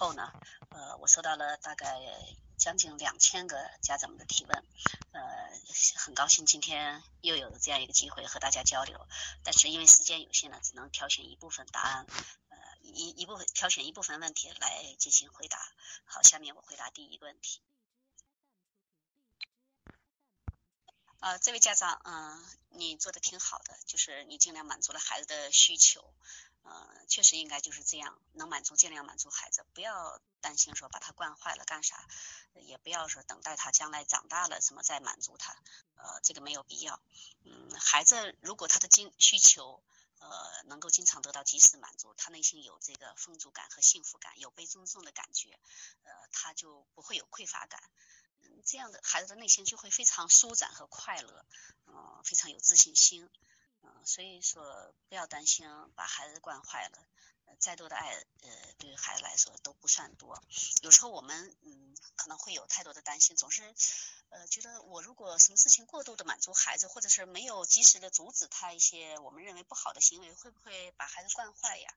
后呢，呃，我收到了大概将近两千个家长们的提问，呃，很高兴今天又有这样一个机会和大家交流，但是因为时间有限呢，只能挑选一部分答案，呃，一一部分挑选一部分问题来进行回答。好，下面我回答第一个问题。呃，这位家长，嗯，你做的挺好的，就是你尽量满足了孩子的需求，呃，确实应该就是这样，能满足尽量满足孩子，不要担心说把他惯坏了干啥，也不要说等待他将来长大了什么再满足他，呃，这个没有必要。嗯，孩子如果他的经需求，呃，能够经常得到及时满足，他内心有这个丰足感和幸福感，有被尊重的感觉，呃，他就不会有匮乏感。这样的孩子的内心就会非常舒展和快乐，嗯，非常有自信心，所以说不要担心把孩子惯坏了，再多的爱，呃，对于孩子来说都不算多。有时候我们，嗯，可能会有太多的担心，总是，呃，觉得我如果什么事情过度的满足孩子，或者是没有及时的阻止他一些我们认为不好的行为，会不会把孩子惯坏呀？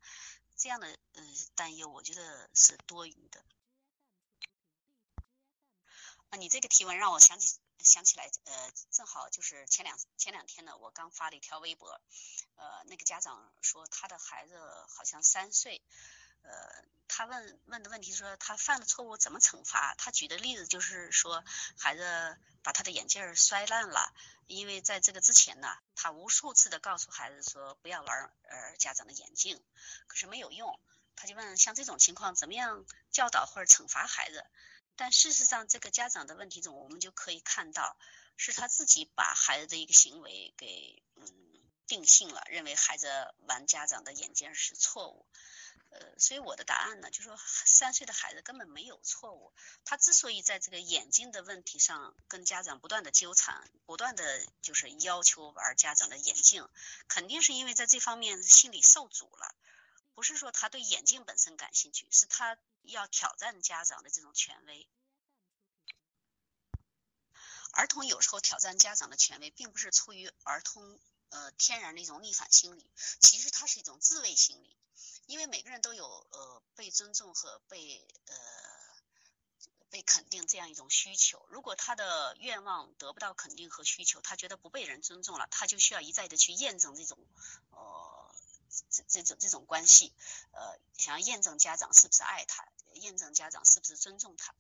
这样的，呃，担忧，我觉得是多余的。啊你这个提问让我想起想起来，呃，正好就是前两前两天呢，我刚发了一条微博，呃，那个家长说他的孩子好像三岁，呃，他问问的问题说他犯了错误怎么惩罚？他举的例子就是说孩子把他的眼镜摔烂了，因为在这个之前呢，他无数次的告诉孩子说不要玩呃家长的眼镜，可是没有用，他就问像这种情况怎么样教导或者惩罚孩子？但事实上，这个家长的问题中，我们就可以看到，是他自己把孩子的一个行为给嗯定性了，认为孩子玩家长的眼镜是错误。呃，所以我的答案呢，就说三岁的孩子根本没有错误。他之所以在这个眼睛的问题上跟家长不断的纠缠，不断的就是要求玩家长的眼镜，肯定是因为在这方面心理受阻了。不是说他对眼镜本身感兴趣，是他要挑战家长的这种权威。儿童有时候挑战家长的权威，并不是出于儿童呃天然的一种逆反心理，其实它是一种自卫心理。因为每个人都有呃被尊重和被呃被肯定这样一种需求。如果他的愿望得不到肯定和需求，他觉得不被人尊重了，他就需要一再的去验证这种呃。这这种这种关系，呃，想要验证家长是不是爱他，验证家长是不是尊重他，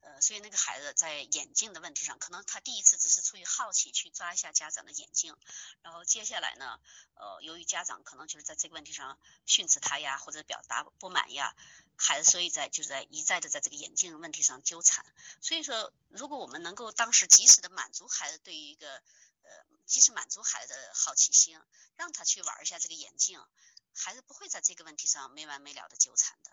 呃，所以那个孩子在眼镜的问题上，可能他第一次只是出于好奇去抓一下家长的眼镜，然后接下来呢，呃，由于家长可能就是在这个问题上训斥他呀，或者表达不满呀，孩子所以在就是在一再的在这个眼镜问题上纠缠。所以说，如果我们能够当时及时的满足孩子对于一个。呃，及时满足孩子的好奇心，让他去玩一下这个眼镜，孩子不会在这个问题上没完没了的纠缠的。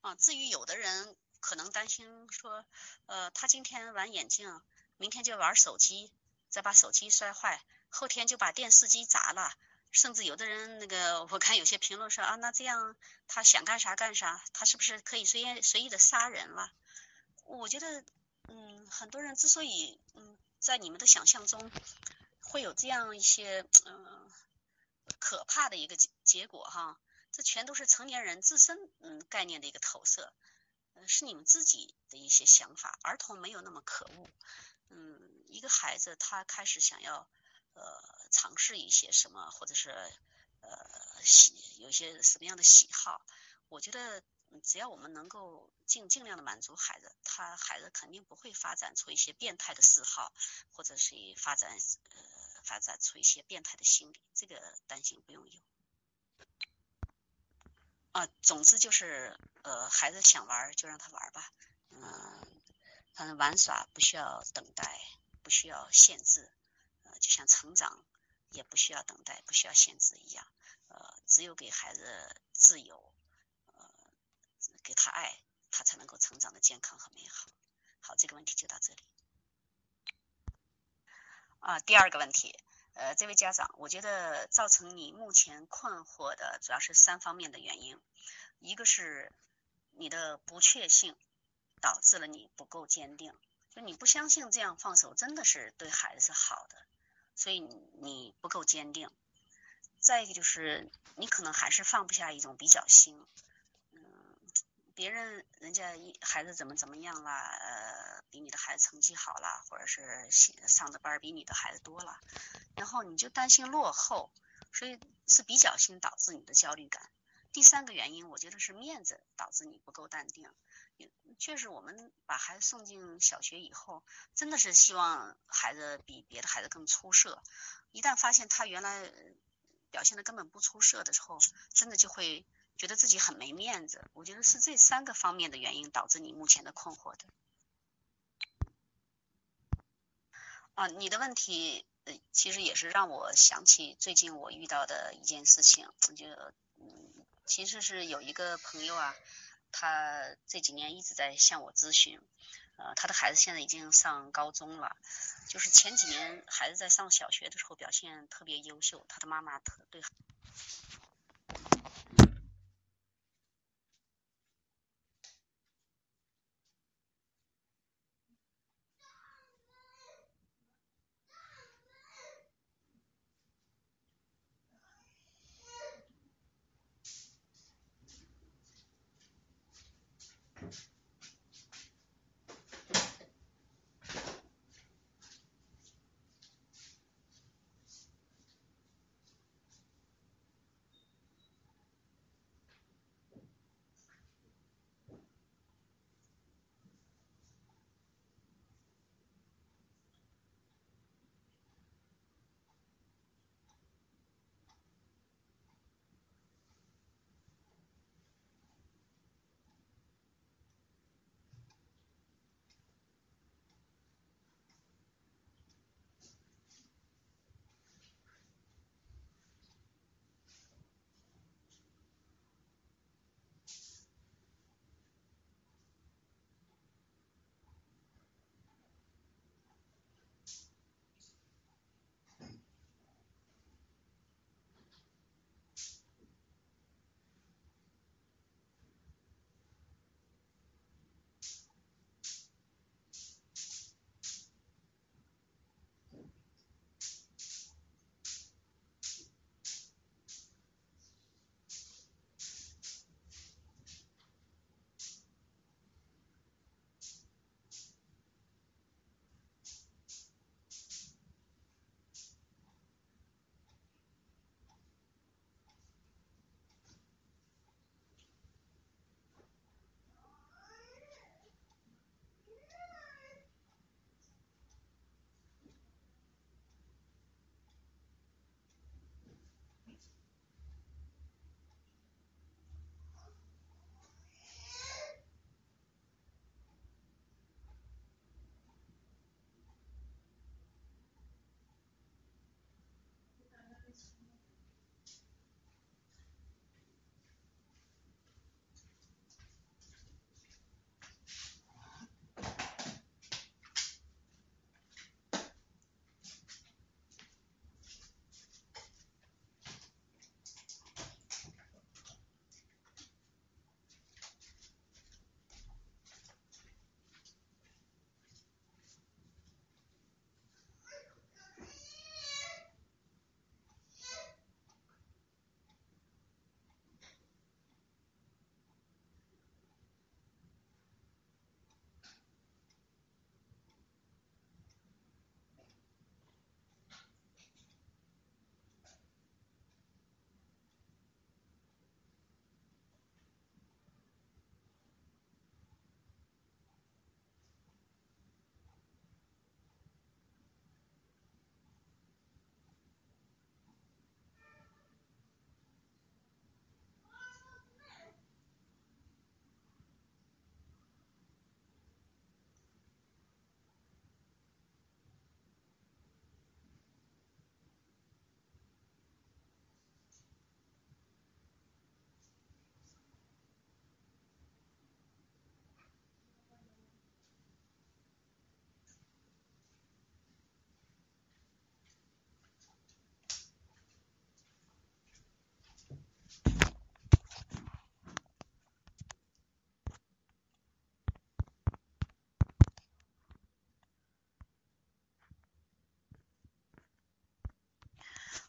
啊，至于有的人可能担心说，呃，他今天玩眼镜，明天就玩手机，再把手机摔坏，后天就把电视机砸了，甚至有的人那个，我看有些评论说啊，那这样他想干啥干啥，他是不是可以随便随意的杀人了？我觉得。嗯，很多人之所以嗯在你们的想象中会有这样一些嗯可怕的一个结结果哈，这全都是成年人自身嗯概念的一个投射，嗯是你们自己的一些想法。儿童没有那么可恶，嗯，一个孩子他开始想要呃尝试一些什么，或者是呃喜有些什么样的喜好，我觉得。只要我们能够尽尽量的满足孩子，他孩子肯定不会发展出一些变态的嗜好，或者是发展呃发展出一些变态的心理，这个担心不用有。啊，总之就是呃孩子想玩就让他玩吧，嗯，反正玩耍不需要等待，不需要限制，呃就像成长也不需要等待，不需要限制一样，呃只有给孩子自由。给他爱，他才能够成长的健康和美好。好，这个问题就到这里。啊，第二个问题，呃，这位家长，我觉得造成你目前困惑的主要是三方面的原因，一个是你的不确信导致了你不够坚定，就你不相信这样放手真的是对孩子是好的，所以你不够坚定。再一个就是你可能还是放不下一种比较心，别人人家一孩子怎么怎么样啦，呃，比你的孩子成绩好啦，或者是上的班比你的孩子多了，然后你就担心落后，所以是比较心导致你的焦虑感。第三个原因，我觉得是面子导致你不够淡定。确实，我们把孩子送进小学以后，真的是希望孩子比别的孩子更出色。一旦发现他原来表现的根本不出色的时候，真的就会觉得自己很没面子。我觉得是这三个方面的原因导致你目前的困惑的。啊，你的问题呃，其实也是让我想起最近我遇到的一件事情，就嗯，其实是有一个朋友啊。他这几年一直在向我咨询，呃，他的孩子现在已经上高中了，就是前几年孩子在上小学的时候表现特别优秀，他的妈妈特对。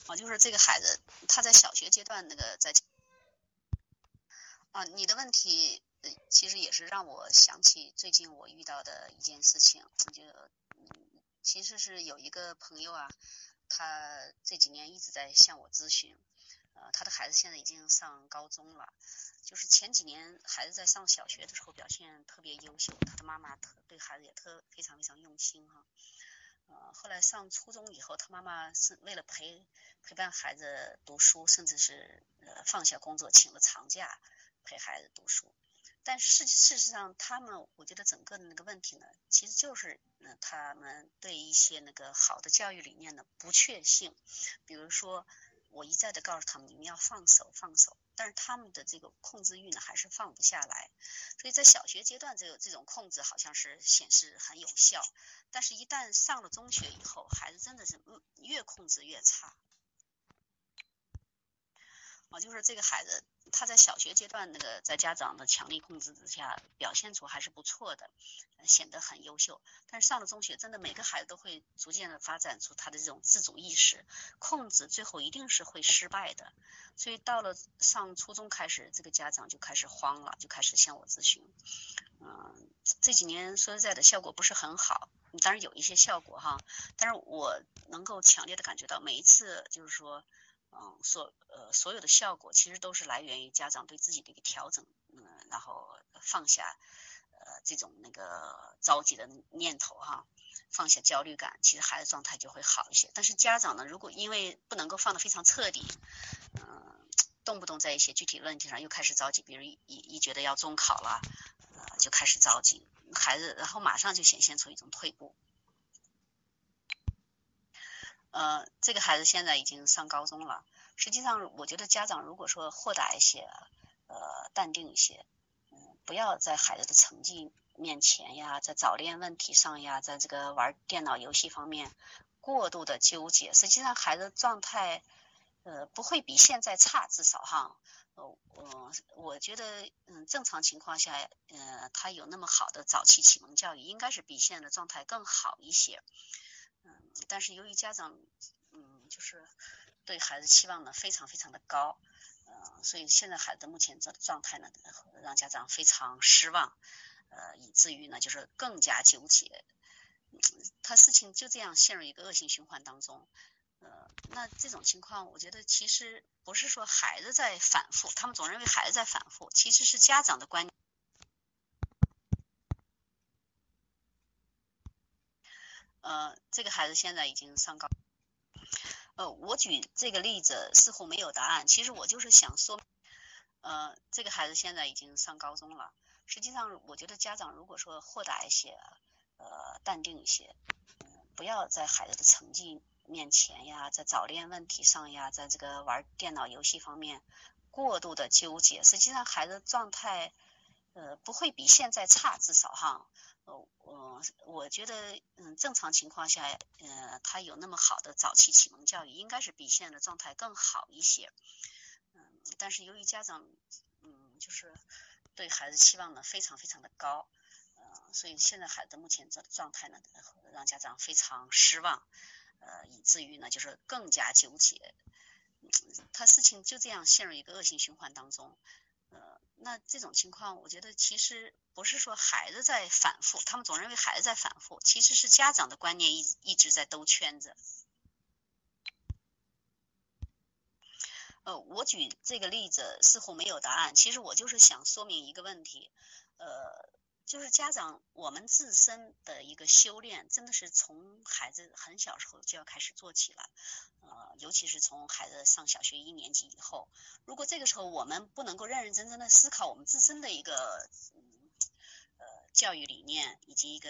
啊，就是这个孩子他在小学阶段那个在啊，你的问题其实也是让我想起最近我遇到的一件事情，就，其实是有一个朋友啊，他这几年一直在向我咨询，呃，他的孩子现在已经上高中了。就是前几年孩子在上小学的时候表现特别优秀，他的妈妈特对孩子也特非常非常用心哈。呃，后来上初中以后，他妈妈是为了陪陪伴孩子读书，甚至是呃放下工作请了长假陪孩子读书。但事事实上，他们我觉得整个的那个问题呢，其实就是嗯他们对一些那个好的教育理念的不确信，比如说。我一再的告诉他们，你们要放手，放手。但是他们的这个控制欲呢，还是放不下来。所以在小学阶段，这个这种控制好像是显示很有效。但是，一旦上了中学以后，孩子真的是越控制越差。啊，就是这个孩子。他在小学阶段那个在家长的强力控制之下表现出还是不错的，显得很优秀。但是上了中学，真的每个孩子都会逐渐的发展出他的这种自主意识，控制最后一定是会失败的。所以到了上初中开始，这个家长就开始慌了，就开始向我咨询。嗯，这几年说实在的，效果不是很好，当然有一些效果哈，但是我能够强烈的感觉到每一次就是说。嗯，所呃所有的效果其实都是来源于家长对自己的一个调整，嗯，然后放下呃这种那个着急的念头哈，放下焦虑感，其实孩子状态就会好一些。但是家长呢，如果因为不能够放得非常彻底，嗯，动不动在一些具体问题上又开始着急，比如一一觉得要中考了，呃就开始着急，孩子然后马上就显现出一种退步。呃，这个孩子现在已经上高中了。实际上，我觉得家长如果说豁达一些，呃，淡定一些，嗯，不要在孩子的成绩面前呀，在早恋问题上呀，在这个玩电脑游戏方面过度的纠结。实际上，孩子状态呃不会比现在差，至少哈，呃，我我觉得，嗯，正常情况下，呃，他有那么好的早期启蒙教育，应该是比现在的状态更好一些。但是由于家长，嗯，就是对孩子期望呢非常非常的高，嗯，所以现在孩子目前这状态呢，让家长非常失望，呃，以至于呢就是更加纠结，他事情就这样陷入一个恶性循环当中，呃，那这种情况，我觉得其实不是说孩子在反复，他们总认为孩子在反复，其实是家长的观。呃，这个孩子现在已经上高，呃，我举这个例子似乎没有答案。其实我就是想说，呃，这个孩子现在已经上高中了。实际上，我觉得家长如果说豁达一些，呃，淡定一些，嗯，不要在孩子的成绩面前呀，在早恋问题上呀，在这个玩电脑游戏方面过度的纠结。实际上，孩子状态，呃，不会比现在差，至少哈。我我觉得，嗯，正常情况下，呃，他有那么好的早期启蒙教育，应该是比现在的状态更好一些。嗯，但是由于家长，嗯，就是对孩子期望呢非常非常的高，呃，所以现在孩子目前这状态呢，让家长非常失望，呃，以至于呢就是更加纠结，他事情就这样陷入一个恶性循环当中。那这种情况，我觉得其实不是说孩子在反复，他们总认为孩子在反复，其实是家长的观念一一直在兜圈子。呃，我举这个例子似乎没有答案，其实我就是想说明一个问题，呃。就是家长，我们自身的一个修炼，真的是从孩子很小时候就要开始做起了，呃，尤其是从孩子上小学一年级以后，如果这个时候我们不能够认认真真的思考我们自身的一个呃教育理念以及一个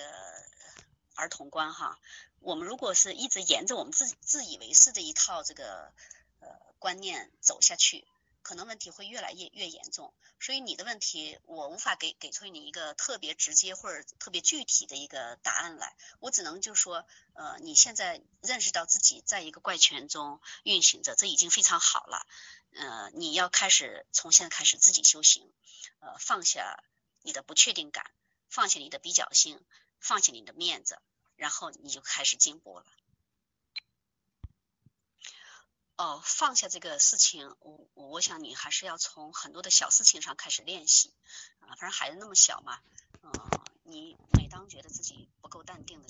儿童观哈，我们如果是一直沿着我们自自以为是的一套这个呃观念走下去。可能问题会越来越越严重，所以你的问题我无法给给出你一个特别直接或者特别具体的一个答案来，我只能就说，呃，你现在认识到自己在一个怪圈中运行着，这已经非常好了，呃，你要开始从现在开始自己修行，呃，放下你的不确定感，放下你的比较性，放下你的面子，然后你就开始进步了。哦，放下这个事情，我我想你还是要从很多的小事情上开始练习啊。反正孩子那么小嘛，嗯，你每当觉得自己不够淡定的时候。